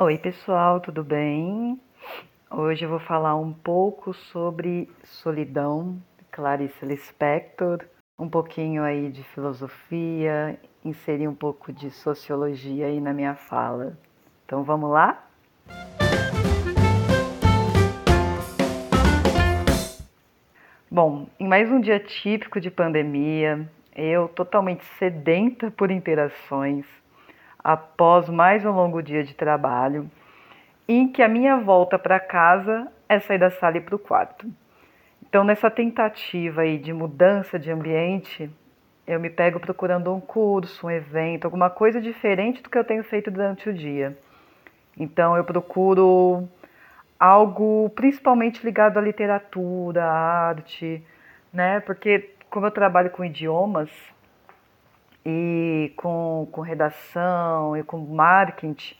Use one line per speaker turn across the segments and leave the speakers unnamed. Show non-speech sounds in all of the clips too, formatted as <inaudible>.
Oi, pessoal, tudo bem? Hoje eu vou falar um pouco sobre solidão, Clarice Lispector, um pouquinho aí de filosofia, inserir um pouco de sociologia aí na minha fala. Então vamos lá? Bom, em mais um dia típico de pandemia, eu totalmente sedenta por interações, após mais um longo dia de trabalho, em que a minha volta para casa é sair da sala e para o quarto. Então, nessa tentativa aí de mudança de ambiente, eu me pego procurando um curso, um evento, alguma coisa diferente do que eu tenho feito durante o dia. Então, eu procuro algo principalmente ligado à literatura, à arte, né? Porque como eu trabalho com idiomas, e com, com redação e com marketing,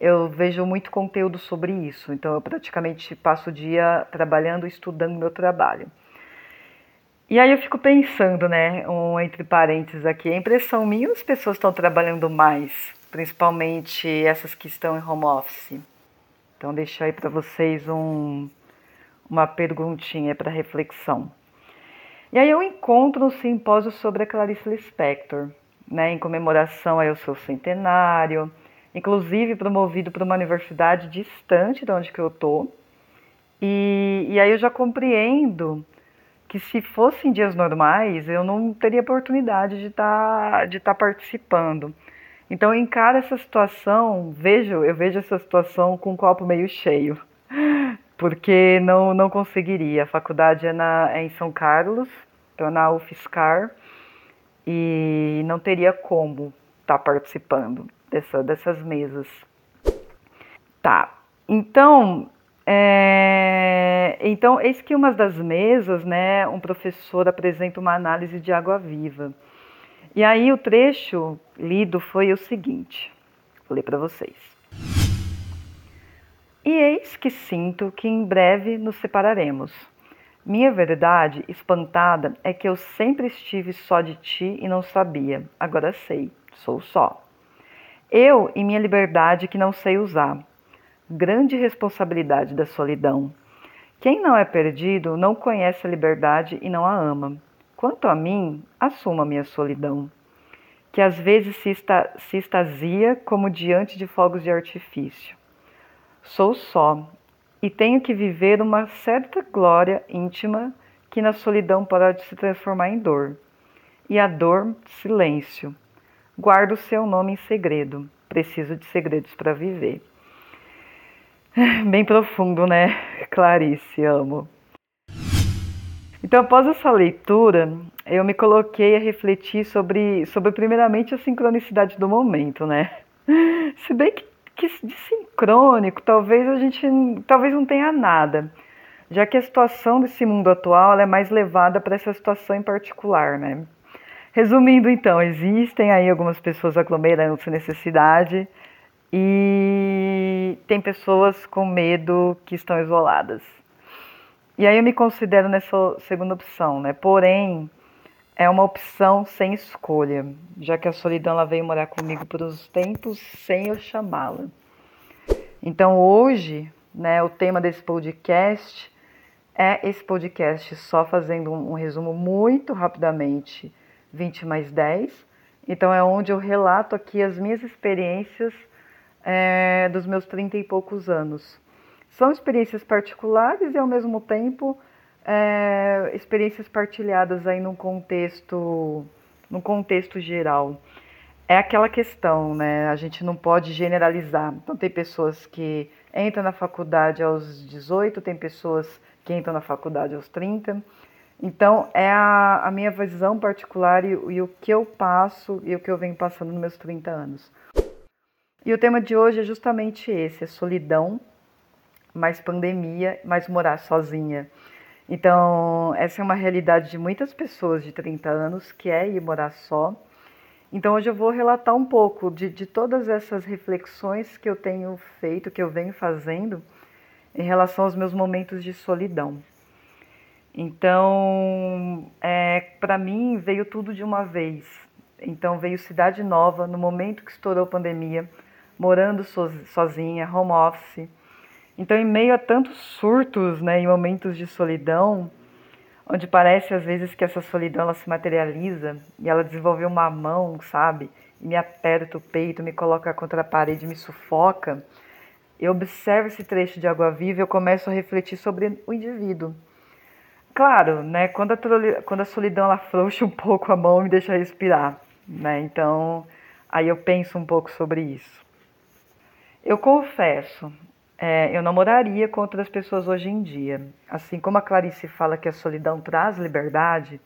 eu vejo muito conteúdo sobre isso. Então, eu praticamente passo o dia trabalhando e estudando meu trabalho. E aí eu fico pensando, né, um entre parênteses aqui, a impressão minha, as pessoas estão trabalhando mais, principalmente essas que estão em home office. Então, deixo aí para vocês um, uma perguntinha para reflexão. E aí eu encontro um simpósio sobre a Clarice Lispector, né, em comemoração ao seu centenário, inclusive promovido por uma universidade distante de onde que eu tô. E, e aí eu já compreendo que se fossem dias normais, eu não teria oportunidade de estar tá, de tá participando. Então eu encaro essa situação, vejo, eu vejo essa situação com um copo meio cheio <laughs> porque não, não conseguiria. A faculdade é, na, é em São Carlos, então na UFSCar, e não teria como estar tá participando dessa, dessas mesas. Tá, então, é, então, eis que uma das mesas, né, um professor apresenta uma análise de água viva. E aí o trecho lido foi o seguinte, vou ler para vocês. E eis que sinto que em breve nos separaremos. Minha verdade, espantada, é que eu sempre estive só de ti e não sabia. Agora sei, sou só. Eu e minha liberdade que não sei usar. Grande responsabilidade da solidão. Quem não é perdido não conhece a liberdade e não a ama. Quanto a mim, assumo a minha solidão, que às vezes se, esta, se extasia como diante de fogos de artifício. Sou só e tenho que viver uma certa glória íntima que na solidão pode se transformar em dor. E a dor, silêncio. Guardo seu nome em segredo. Preciso de segredos para viver. Bem profundo, né? <laughs> Clarice, amo. Então, após essa leitura, eu me coloquei a refletir sobre, sobre primeiramente, a sincronicidade do momento, né? <laughs> Se bem que que de sincrônico, talvez a gente talvez não tenha nada, já que a situação desse mundo atual é mais levada para essa situação em particular, né? Resumindo, então, existem aí algumas pessoas aglomerando sem necessidade e tem pessoas com medo que estão isoladas. E aí eu me considero nessa segunda opção, né? Porém, é uma opção sem escolha, já que a solidão ela veio morar comigo por uns tempos sem eu chamá-la. Então hoje, né, o tema desse podcast é esse podcast só fazendo um, um resumo muito rapidamente, 20 mais 10. Então é onde eu relato aqui as minhas experiências é, dos meus 30 e poucos anos. São experiências particulares e ao mesmo tempo é, experiências partilhadas aí num contexto, num contexto geral. É aquela questão, né? A gente não pode generalizar. Então tem pessoas que entram na faculdade aos 18, tem pessoas que entram na faculdade aos 30. Então é a, a minha visão particular e, e o que eu passo e o que eu venho passando nos meus 30 anos. E o tema de hoje é justamente esse: é solidão, mais pandemia, mais morar sozinha. Então, essa é uma realidade de muitas pessoas de 30 anos, que é ir morar só. Então, hoje eu vou relatar um pouco de, de todas essas reflexões que eu tenho feito, que eu venho fazendo em relação aos meus momentos de solidão. Então, é, para mim, veio tudo de uma vez. Então, veio Cidade Nova, no momento que estourou a pandemia, morando sozinha, home office. Então, em meio a tantos surtos, né, em momentos de solidão, onde parece às vezes que essa solidão ela se materializa e ela desenvolveu uma mão, sabe, e me aperta o peito, me coloca contra a parede, me sufoca. Eu observo esse trecho de Água Viva e eu começo a refletir sobre o indivíduo. Claro, né, quando a, quando a solidão ela afrouxa um pouco a mão, me deixa respirar, né? Então, aí eu penso um pouco sobre isso. Eu confesso, é, eu não moraria com outras pessoas hoje em dia. Assim como a Clarice fala que a solidão traz liberdade,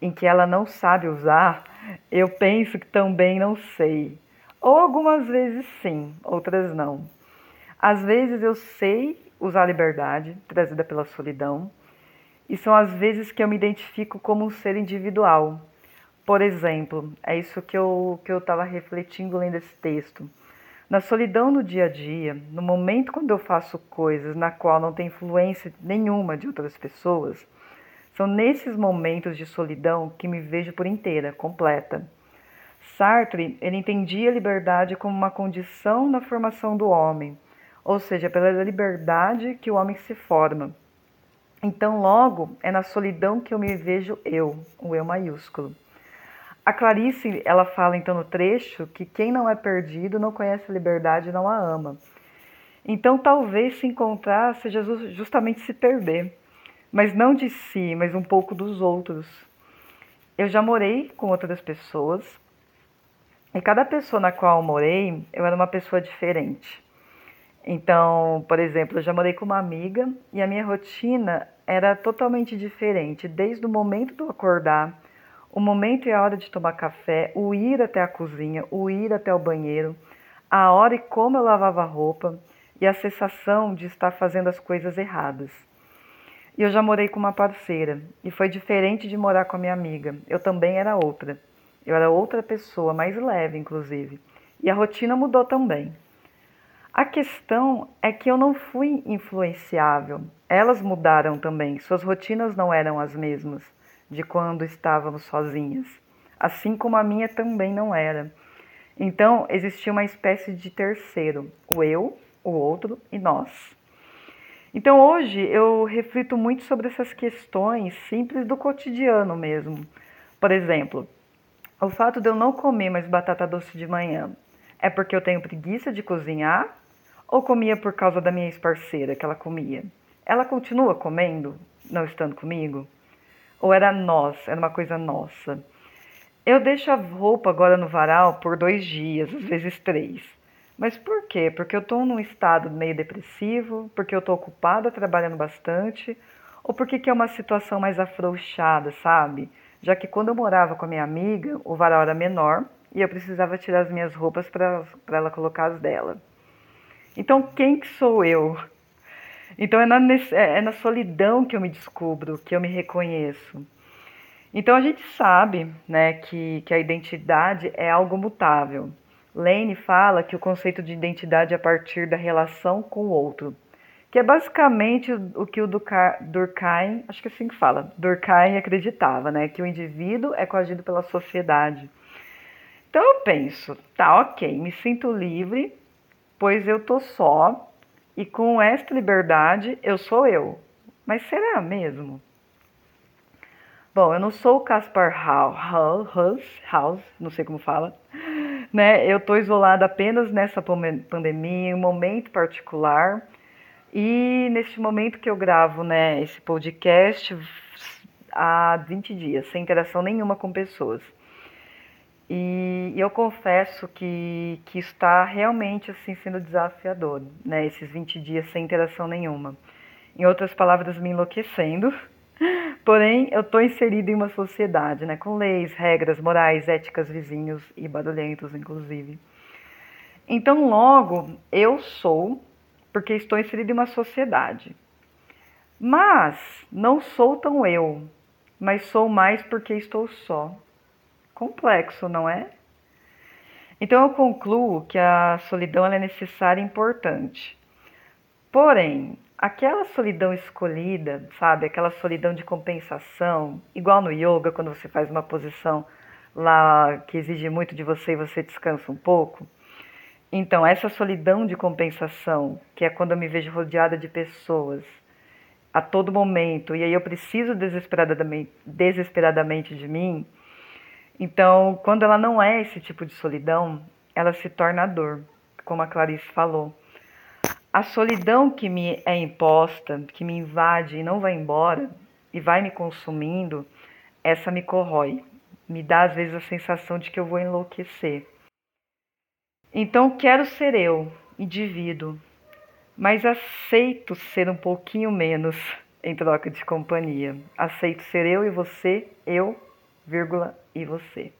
em que ela não sabe usar, eu penso que também não sei. Ou algumas vezes sim, outras não. Às vezes eu sei usar a liberdade trazida pela solidão, e são as vezes que eu me identifico como um ser individual. Por exemplo, é isso que eu que eu estava refletindo lendo esse texto. Na solidão no dia a dia, no momento quando eu faço coisas na qual não tem influência nenhuma de outras pessoas, são nesses momentos de solidão que me vejo por inteira, completa. Sartre, ele entendia a liberdade como uma condição na formação do homem, ou seja, pela liberdade que o homem se forma. Então, logo, é na solidão que eu me vejo eu, o eu maiúsculo. A Clarice, ela fala então no trecho que quem não é perdido não conhece a liberdade e não a ama. Então, talvez se encontrar seja justamente se perder, mas não de si, mas um pouco dos outros. Eu já morei com outras pessoas, e cada pessoa na qual eu morei, eu era uma pessoa diferente. Então, por exemplo, eu já morei com uma amiga e a minha rotina era totalmente diferente, desde o momento do acordar, o momento e a hora de tomar café, o ir até a cozinha, o ir até o banheiro, a hora e como eu lavava a roupa e a sensação de estar fazendo as coisas erradas. E eu já morei com uma parceira e foi diferente de morar com a minha amiga. Eu também era outra. Eu era outra pessoa, mais leve, inclusive. E a rotina mudou também. A questão é que eu não fui influenciável. Elas mudaram também, suas rotinas não eram as mesmas de quando estávamos sozinhas, assim como a minha também não era. Então existia uma espécie de terceiro, o eu, o outro e nós. Então hoje eu reflito muito sobre essas questões simples do cotidiano mesmo. Por exemplo, o fato de eu não comer mais batata doce de manhã é porque eu tenho preguiça de cozinhar ou comia por causa da minha ex-parceira que ela comia? Ela continua comendo, não estando comigo? Ou era nós, era uma coisa nossa? Eu deixo a roupa agora no varal por dois dias, às vezes três. Mas por quê? Porque eu estou num estado meio depressivo, porque eu estou ocupada trabalhando bastante, ou porque que é uma situação mais afrouxada, sabe? Já que quando eu morava com a minha amiga, o varal era menor e eu precisava tirar as minhas roupas para ela colocar as dela. Então, quem que sou eu? Então, é na, é, é na solidão que eu me descubro, que eu me reconheço. Então, a gente sabe né, que, que a identidade é algo mutável. Lane fala que o conceito de identidade é a partir da relação com o outro, que é basicamente o que o Durkheim, acho que é assim que fala, Durkheim acreditava, né, que o indivíduo é coagido pela sociedade. Então eu penso, tá, ok, me sinto livre pois eu tô só e com esta liberdade eu sou eu. Mas será mesmo? Bom, eu não sou o Caspar Haus, Haus, não sei como fala, né? Eu tô isolada apenas nessa pandemia, em um momento particular. E neste momento que eu gravo, né, esse podcast há 20 dias, sem interação nenhuma com pessoas. E eu confesso que, que está realmente assim sendo desafiador, né? Esses 20 dias sem interação nenhuma. Em outras palavras, me enlouquecendo. <laughs> Porém, eu estou inserido em uma sociedade, né? Com leis, regras, morais, éticas, vizinhos e barulhentos, inclusive. Então, logo, eu sou porque estou inserido em uma sociedade. Mas não sou tão eu, mas sou mais porque estou só complexo, não é? Então eu concluo que a solidão é necessária e importante. Porém, aquela solidão escolhida, sabe, aquela solidão de compensação, igual no yoga, quando você faz uma posição lá que exige muito de você e você descansa um pouco, Então, essa solidão de compensação, que é quando eu me vejo rodeada de pessoas a todo momento, e aí eu preciso desesperadamente, desesperadamente de mim, então, quando ela não é esse tipo de solidão, ela se torna dor, como a Clarice falou. A solidão que me é imposta, que me invade e não vai embora, e vai me consumindo, essa me corrói, me dá às vezes a sensação de que eu vou enlouquecer. Então quero ser eu, indivíduo, mas aceito ser um pouquinho menos em troca de companhia. Aceito ser eu e você, eu, vírgula, e você.